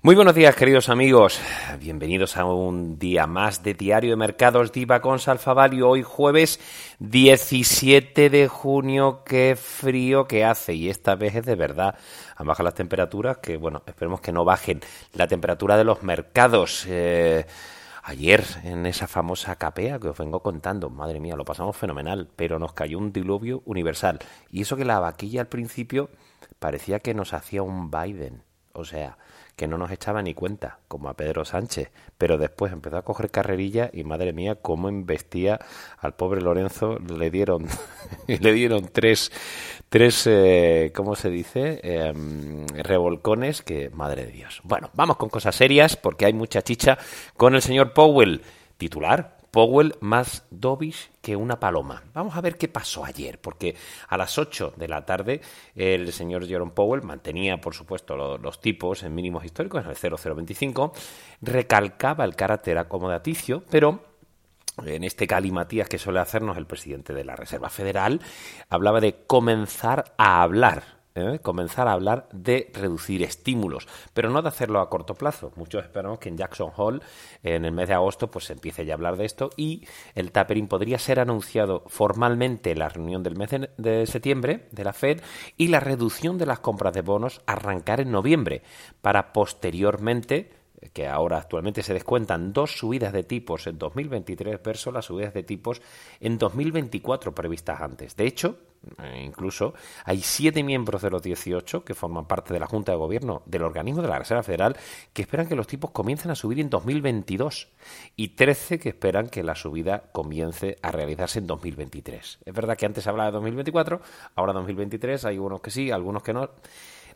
Muy buenos días, queridos amigos. Bienvenidos a un día más de Diario de Mercados Diva con Salfavalio. Hoy jueves 17 de junio. Qué frío que hace. Y esta vez es de verdad. Han bajado las temperaturas, que bueno, esperemos que no bajen. La temperatura de los mercados. Eh, Ayer, en esa famosa capea que os vengo contando, madre mía, lo pasamos fenomenal, pero nos cayó un diluvio universal. Y eso que la vaquilla al principio parecía que nos hacía un Biden. O sea, que no nos echaba ni cuenta, como a Pedro Sánchez, pero después empezó a coger carrerilla y madre mía, cómo embestía al pobre Lorenzo, le dieron, le dieron tres, tres, eh, ¿cómo se dice? Em, revolcones que, madre de Dios. Bueno, vamos con cosas serias porque hay mucha chicha con el señor Powell, titular, Powell más dovish que una paloma. Vamos a ver qué pasó ayer, porque a las 8 de la tarde el señor Jerome Powell mantenía, por supuesto, los, tipos en mínimos históricos, en el 0,025, recalcaba el carácter acomodaticio, pero en este Matías que suele hacernos el presidente de la Reserva Federal, hablaba de comenzar a hablar ¿eh? comenzar a hablar de reducir estímulos, pero no de hacerlo a corto plazo. Muchos esperamos que en Jackson Hole, en el mes de agosto, pues se empiece ya a hablar de esto y el tapering podría ser anunciado formalmente en la reunión del mes de septiembre de la Fed y la reducción de las compras de bonos arrancar en noviembre para posteriormente que ahora actualmente se descuentan dos subidas de tipos en 2023 versus las subidas de tipos en 2024 previstas antes. De hecho, incluso hay siete miembros de los 18 que forman parte de la Junta de Gobierno del organismo de la Reserva Federal que esperan que los tipos comiencen a subir en 2022 y 13 que esperan que la subida comience a realizarse en 2023. Es verdad que antes hablaba de 2024, ahora 2023, hay unos que sí, algunos que no.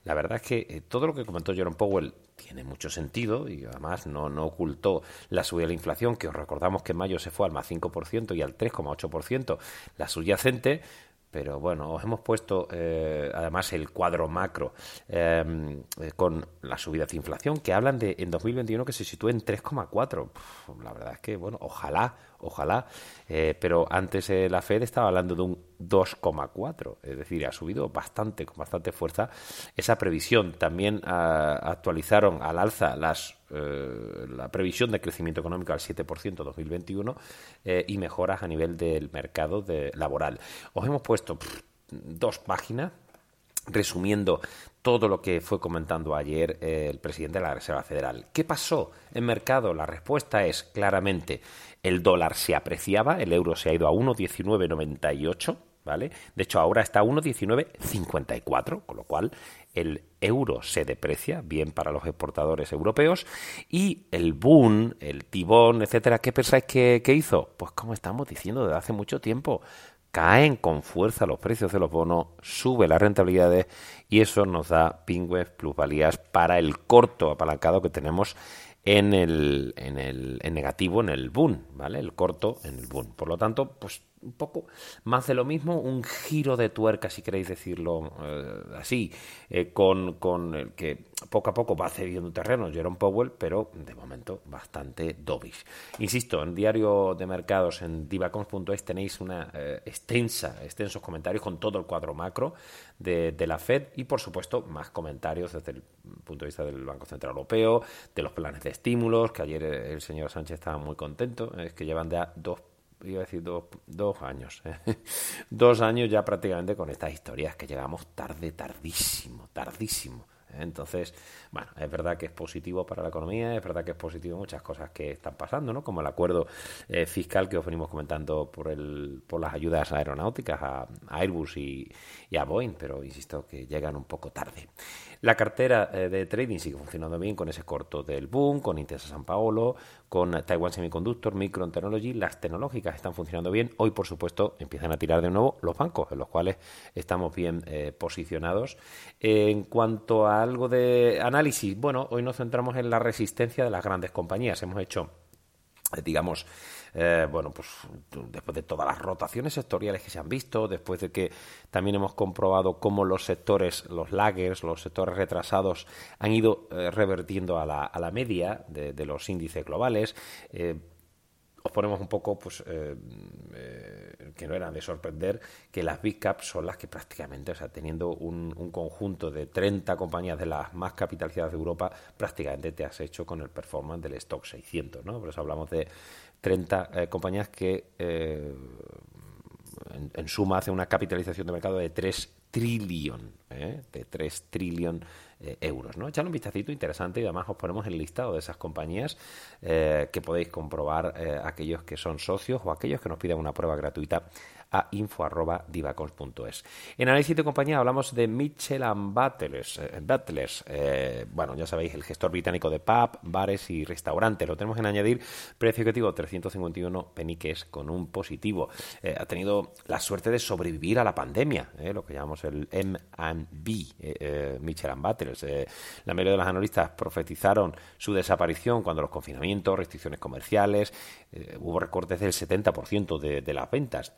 La verdad es que eh, todo lo que comentó Jerome Powell tiene mucho sentido y además no, no ocultó la subida de la inflación, que os recordamos que en mayo se fue al más 5% y al 3,8% la subyacente, pero bueno, os hemos puesto eh, además el cuadro macro eh, con la subida de inflación que hablan de en 2021 que se sitúe en 3,4. La verdad es que, bueno, ojalá, ojalá, eh, pero antes la Fed estaba hablando de un 2,4, es decir, ha subido bastante, con bastante fuerza esa previsión. También ah, actualizaron al alza las eh, la previsión de crecimiento económico al 7% 2021 eh, y mejoras a nivel del mercado laboral. Os hemos puesto dos páginas resumiendo todo lo que fue comentando ayer eh, el presidente de la Reserva Federal. ¿Qué pasó en mercado? La respuesta es claramente el dólar se apreciaba, el euro se ha ido a 1,1998, ¿vale? De hecho, ahora está a 1,1954, con lo cual el euro se deprecia, bien para los exportadores europeos, y el boom, el tibón, etcétera, ¿qué pensáis que, hizo? Pues como estamos diciendo desde hace mucho tiempo, caen con fuerza los precios de los bonos, sube las rentabilidades y eso nos da pingües, plusvalías para el corto apalancado que tenemos en el, en el en negativo, en el boom, ¿vale? El corto en el boom. Por lo tanto, pues un poco más de lo mismo, un giro de tuerca, si queréis decirlo eh, así, eh, con, con, el que poco a poco va cediendo terreno Jerome Powell, pero de momento bastante dovish. Insisto, en diario de mercados en divacons.es tenéis una eh, extensa, extensos comentarios con todo el cuadro macro de, de, la Fed y, por supuesto, más comentarios desde el punto de vista del Banco Central Europeo, de los planes de estímulos, que ayer el señor Sánchez estaba muy contento, es que llevan ya dos iba a decir dos, dos años, ¿eh? dos años ya prácticamente con estas historias que llegamos tarde, tardísimo, tardísimo. Entonces, bueno, es verdad que es positivo para la economía, es verdad que es positivo muchas cosas que están pasando, ¿no? Como el acuerdo eh, fiscal que os venimos comentando por, el, por las ayudas aeronáuticas a, Airbus y, a Boeing, pero insisto que llegan un poco tarde. La cartera eh, de trading sigue funcionando bien con ese corto del boom, con Intesa San Paolo, con Taiwan Semiconductor, Micron Technology. Las tecnológicas están funcionando bien. Hoy, por supuesto, empiezan a tirar de nuevo los bancos, en los cuales estamos bien eh, posicionados. en cuanto a algo de análisis, bueno, hoy nos centramos en la resistencia de las grandes compañías. Hemos hecho, eh, digamos, eh, bueno, pues después de todas las rotaciones sectoriales que se han visto, después de que también hemos comprobado cómo los sectores, los laggers, los sectores retrasados han ido eh, revertiendo a la, a la media de, de, los índices globales. Eh, os ponemos un poco, pues, eh, eh, que no eran de sorprender, que las big caps son las que prácticamente, o sea, teniendo un, un, conjunto de 30 compañías de las más capitalizadas de Europa, prácticamente te has hecho con el performance del stock 600, ¿no? Por eso hablamos de 30 eh, compañías que eh, en, en, suma hacen una capitalización de mercado de 3 trillón, ¿eh? de 3 trillón eh, euros. ¿no? Echad un vistacito interesante y además os ponemos el listado de esas compañías eh, que podéis comprobar eh, aquellos que son socios o aquellos que nos pidan una prueba gratuita a info.divacons.es. En análisis de compañía hablamos de Mitchell and Butlers. Eh, eh, bueno, ya sabéis, el gestor británico de pub, bares y restaurantes. Lo tenemos en añadir precio objetivo 351 peniques con un positivo. Eh, ha tenido la suerte de sobrevivir a la pandemia, lo que llamamos el M&B, Mitchell and Butlers. la mayoría de los analistas profetizaron su desaparición cuando los confinamientos, restricciones comerciales, hubo recortes del 70% de, de las ventas.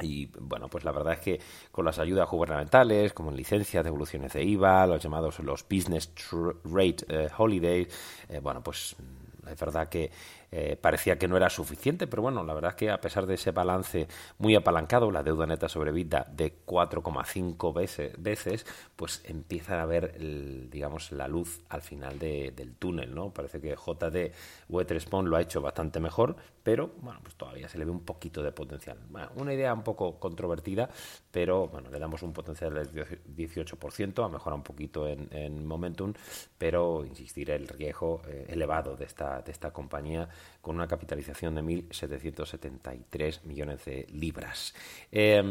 Y bueno, pues la verdad es que con las ayudas gubernamentales, como en licencias, devoluciones de IVA, los llamados los Business Rate eh, Holidays, eh, bueno, pues es verdad que eh, parecía que no era suficiente, pero bueno, la verdad es que a pesar de ese balance muy apalancado, la deuda neta sobre vida de 4,5 veces, pues empieza a ver, el, digamos, la luz al final de, del túnel, ¿no? Parece que JD Wetherspoon lo ha hecho bastante mejor, pero bueno, pues todavía se le ve un poquito de potencial. Bueno, una idea un poco controvertida, pero bueno, le damos un potencial del 18%, ha mejorado un poquito en, en momentum, pero insistir el riesgo eh, elevado de esta, de esta compañía con una capitalización de 1.773 millones de libras. Eh,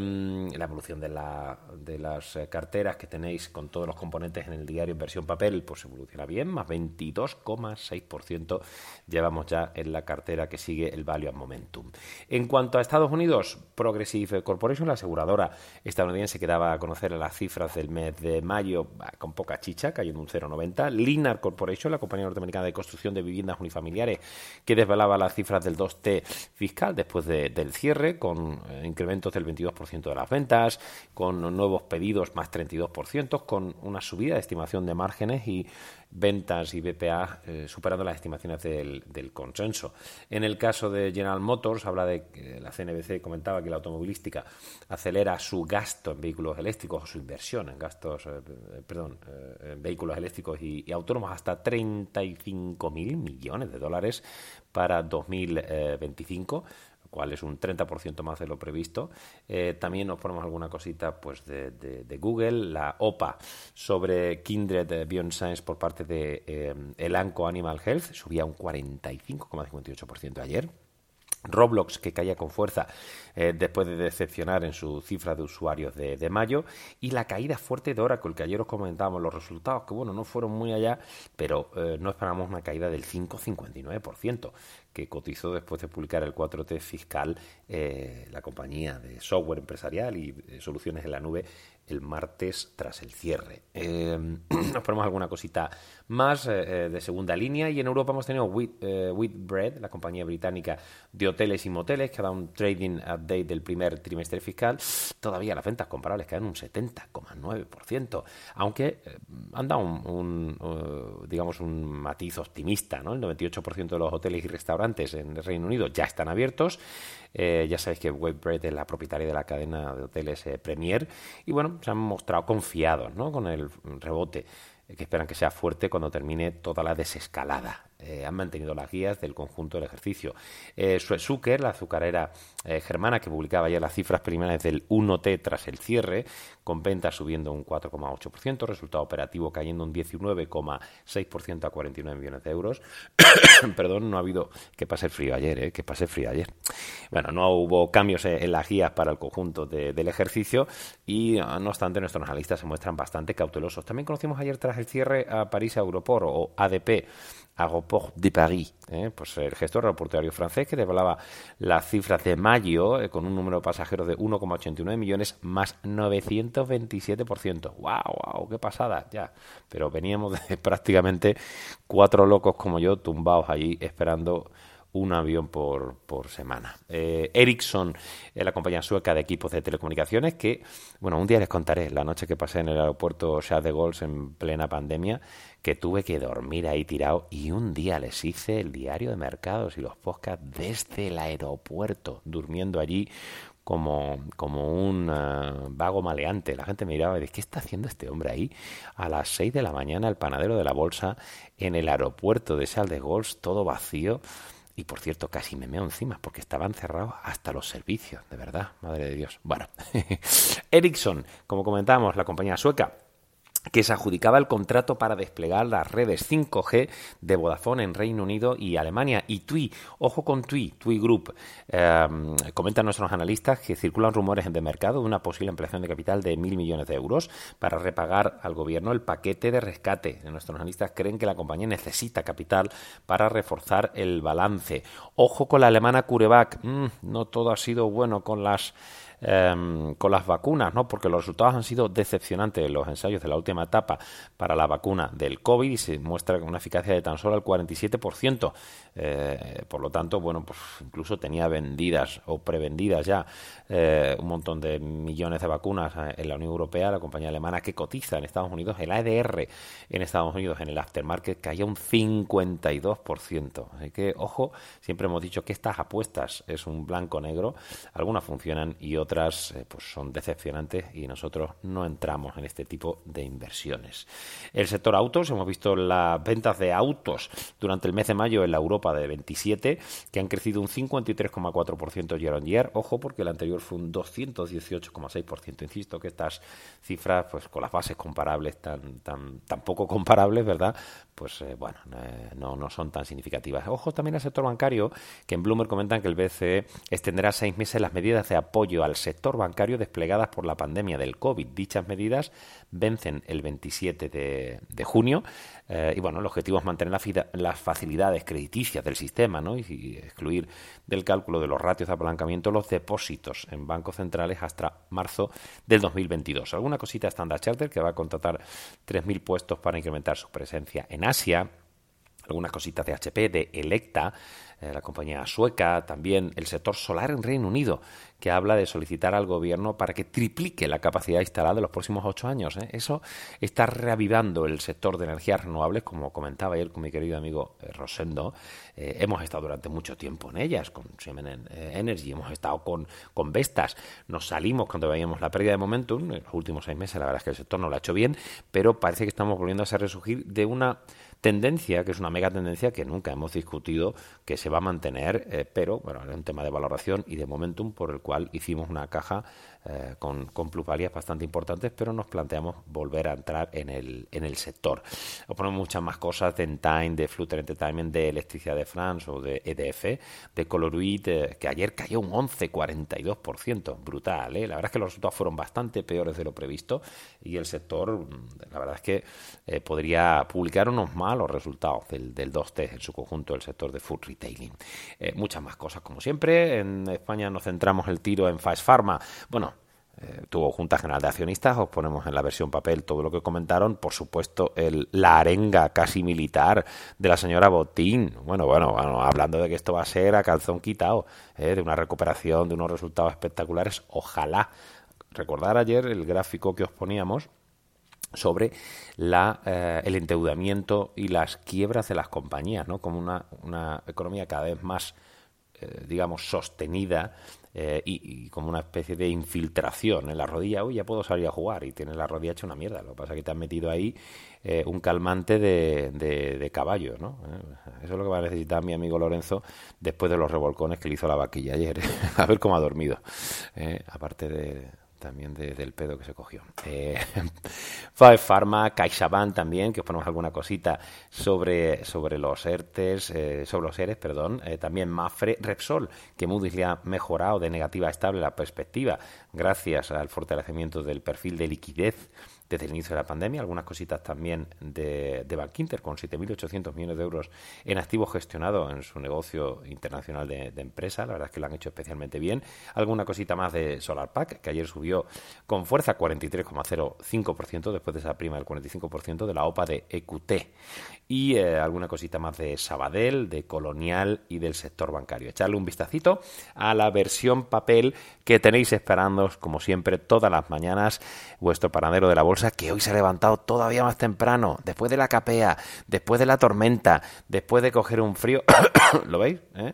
la evolución de, la, de las carteras que tenéis con todos los componentes en el diario en versión papel, pues evoluciona bien, más 22,6% llevamos ya en la cartera que sigue el Value and Momentum. En cuanto a Estados Unidos, Progressive Corporation, la aseguradora estadounidense que daba a conocer las cifras del mes de mayo con poca chicha, cayendo un 0,90. Linar Corporation, la compañía norteamericana de construcción de viviendas unifamiliares, que desvelaba las cifras del 2T fiscal después de, del cierre, con eh, incrementos del 22% de las ventas, con nuevos pedidos más 32%, con una subida de estimación de márgenes y ventas y BPA eh, superando las estimaciones del, consenso. En el caso de General Motors, habla de la CNBC comentaba que la automovilística acelera su gasto en vehículos eléctricos o su inversión en gastos, eh, perdón, eh, en vehículos eléctricos y, y autónomos hasta 35 mil millones de dólares para 2025 cual es un 30% más de lo previsto. Eh, también nos ponemos alguna cosita pues, de, Google, la OPA sobre Kindred Beyond Science por parte de eh, Elanco Animal Health, subía un 45,58% ayer. Roblox, que caía con fuerza eh, después de decepcionar en su cifra de usuarios de, mayo, y la caída fuerte de Oracle, que ayer os comentábamos los resultados, que bueno, no fueron muy allá, pero eh, no esperamos una caída del 5,59%, que cotizó después de publicar el 4T fiscal la compañía de software empresarial y soluciones en la nube el martes tras el cierre. Eh, nos ponemos alguna cosita más eh, eh, de segunda línea y en Europa hemos tenido Whitbread, la compañía británica de hoteles y moteles, que ha dado un trading update del primer trimestre fiscal. Todavía las ventas comparables quedan un 70,9%, aunque han dado un, digamos un matiz optimista. ¿no? El 98% de los hoteles y restaurantes en el Reino Unido ya están abiertos. ya sabéis que Whitbread es la propietaria de la cadena de hoteles Premier y bueno, se han mostrado confiados ¿no? con el rebote, que esperan que sea fuerte cuando termine toda la desescalada. Eh, han mantenido las guías del conjunto del ejercicio. Eh, la azucarera eh, germana, que publicaba ya las cifras preliminares del 1T tras el cierre, con ventas subiendo un 4,8%, resultado operativo cayendo un 19,6% a 49 millones de euros. Perdón, no ha habido que pase frío ayer, ¿eh? que pase frío ayer. Bueno, no hubo cambios en las guías para el conjunto del ejercicio y, ah, no obstante, nuestros analistas se muestran bastante cautelosos. También conocimos ayer tras el cierre a París Europor o ADP Aéroport de Paris, ¿eh? pues el gestor aeroportuario francés que develaba las cifras de mayo eh, con un número de pasajeros de 1,89 millones más 927%. ¡Wow, wow! ¡Qué pasada! Ya, pero veníamos de prácticamente cuatro locos como yo tumbados allí esperando un avión por, por semana. Eh, Ericsson la compañía sueca de equipos de telecomunicaciones que, bueno, un día les contaré la noche que pasé en el aeropuerto Charles de Gaulle en plena pandemia, que tuve que dormir ahí tirado y un día les hice el diario de mercados y los podcasts desde el aeropuerto, durmiendo allí como, como un eh, vago maleante. La gente me miraba y decía, ¿qué está haciendo este hombre ahí a las 6 de la mañana, el panadero de la bolsa, en el aeropuerto de Charles de Gaulle, todo vacío? Y por cierto, casi me meo encima porque estaban cerrados hasta los servicios, de verdad, madre de Dios. Bueno, Ericsson, como comentábamos, la compañía sueca, que se adjudicaba el contrato para desplegar las redes 5G de Vodafone en Reino Unido y Alemania. Y TUI, ojo con TUI, TUI Group, eh, comentan nuestros analistas que circulan rumores en el mercado de una posible ampliación de capital de mil millones de euros para repagar al gobierno el paquete de rescate. Nuestros analistas creen que la compañía necesita capital para reforzar el balance. Ojo con la alemana CureVac, mm, no todo ha sido bueno con las Em, con las vacunas, ¿no? porque los resultados han sido decepcionantes en los ensayos de la última etapa para la vacuna del COVID y se muestra una eficacia de tan solo el 47%. Eh, por lo tanto, bueno, pues incluso tenía vendidas o prevendidas ya eh, un montón de millones de vacunas eh, en la Unión Europea, la compañía alemana que cotiza en Estados Unidos, el ADR en Estados Unidos en el aftermarket caía un 52%. Así que, ojo, siempre hemos dicho que estas apuestas es un blanco-negro, algunas funcionan y otras pues son decepcionantes y nosotros no entramos en este tipo de inversiones. El sector autos, hemos visto las ventas de autos durante el mes de mayo en la Europa de 27, que han crecido un 53,4% year on year. Ojo, porque el anterior fue un 218,6%. Insisto que estas cifras, pues con las bases comparables tan, tan, tan poco comparables, ¿verdad? Pues eh, bueno, eh, no, no son tan significativas. Ojo también al sector bancario, que en Bloomberg comentan que el BCE extenderá seis meses las medidas de apoyo al sector bancario desplegadas por la pandemia del COVID. Dichas medidas vencen el 27 de, junio eh, y bueno, el objetivo es mantener las facilidades crediticias del sistema ¿no? y, excluir del cálculo de los ratios de apalancamiento los depósitos en bancos centrales hasta marzo del 2022. Alguna cosita Standard Charter que va a contratar 3.000 puestos para incrementar su presencia en Asia algunas cositas de HP, de Electa, eh, la compañía sueca, también el sector solar en Reino Unido, que habla de solicitar al gobierno para que triplique la capacidad instalada en los próximos ocho años. ¿eh? Eso está reavivando el sector de energías renovables, como comentaba ayer con mi querido amigo eh, Rosendo. hemos estado durante mucho tiempo en ellas, con Siemens Energy, hemos estado con, con Vestas. Nos salimos cuando veíamos la pérdida de momentum. En los últimos seis meses, la verdad es que el sector no lo ha hecho bien, pero parece que estamos volviendo a resurgir de una tendencia, que es una mega tendencia que nunca hemos discutido, que se va a mantener, eh, pero bueno, es un tema de valoración y de momentum por el cual hicimos una caja eh, con, con, plusvalías bastante importantes, pero nos planteamos volver a entrar en el, en el sector. Os ponemos muchas más cosas de Entime, de Flutter Entertainment, de Electricidad de France o de EDF, de Coloruit, eh, que ayer cayó un 11,42%, brutal. ¿eh? La verdad es que los resultados fueron bastante peores de lo previsto y el sector, mm, la verdad es que podría publicar unos malos resultados del, del 2T en su conjunto del sector de food retailing. muchas más cosas, como siempre. En España nos centramos el tiro en Fast Pharma. Bueno, eh, tuvo Junta General de Accionistas, os ponemos en la versión papel todo lo que comentaron, por supuesto, el, la arenga casi militar de la señora Botín, bueno, bueno, bueno, hablando de que esto va a ser a calzón quitado, eh, de una recuperación, de unos resultados espectaculares, ojalá. Recordar ayer el gráfico que os poníamos sobre la, eh, el endeudamiento y las quiebras de las compañías, ¿no? como una, una economía cada vez más digamos, sostenida eh, y, como una especie de infiltración en la rodilla. Uy, ya puedo salir a jugar y tienes la rodilla hecha una mierda. Lo que pasa es que te han metido ahí eh, un calmante de, de, caballo, ¿no? Eh, eso es lo que va a necesitar mi amigo Lorenzo después de los revolcones que le hizo la vaquilla ayer. a ver cómo ha dormido. aparte de también del pedo que se cogió. Eh, Pharma, CaixaBank también, que os ponemos alguna cosita sobre, sobre los ERTES, eh, sobre los ERES, perdón. Eh, también Mafre, Repsol, que Moody's le ha mejorado de negativa a estable la perspectiva gracias al fortalecimiento del perfil de liquidez desde el inicio de la pandemia, algunas cositas también de, de Bankinter con 7.800 millones de euros en activos gestionados en su negocio internacional de, de, empresa, la verdad es que lo han hecho especialmente bien, alguna cosita más de SolarPack, que ayer subió con fuerza 43,05% después de esa prima del 45% de la OPA de EQT y eh, alguna cosita más de Sabadell, de Colonial y del sector bancario. Echarle un vistacito a la versión papel que tenéis esperando, como siempre, todas las mañanas, vuestro paradero de la bolsa, que hoy se ha levantado todavía más temprano, después de la capea, después de la tormenta, después de coger un frío, ¿lo veis? ¿Eh?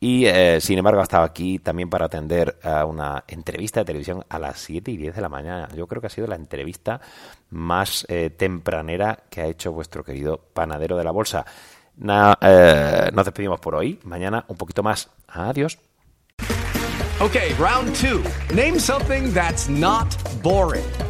Y eh, sin embargo ha estado aquí también para atender a una entrevista de televisión a las 7 y 10 de la mañana. Yo creo que ha sido la entrevista más eh, tempranera que ha hecho vuestro querido panadero de la bolsa. Nos despedimos por hoy. Mañana un poquito más. Adiós. Okay, round two. Name something that's not boring.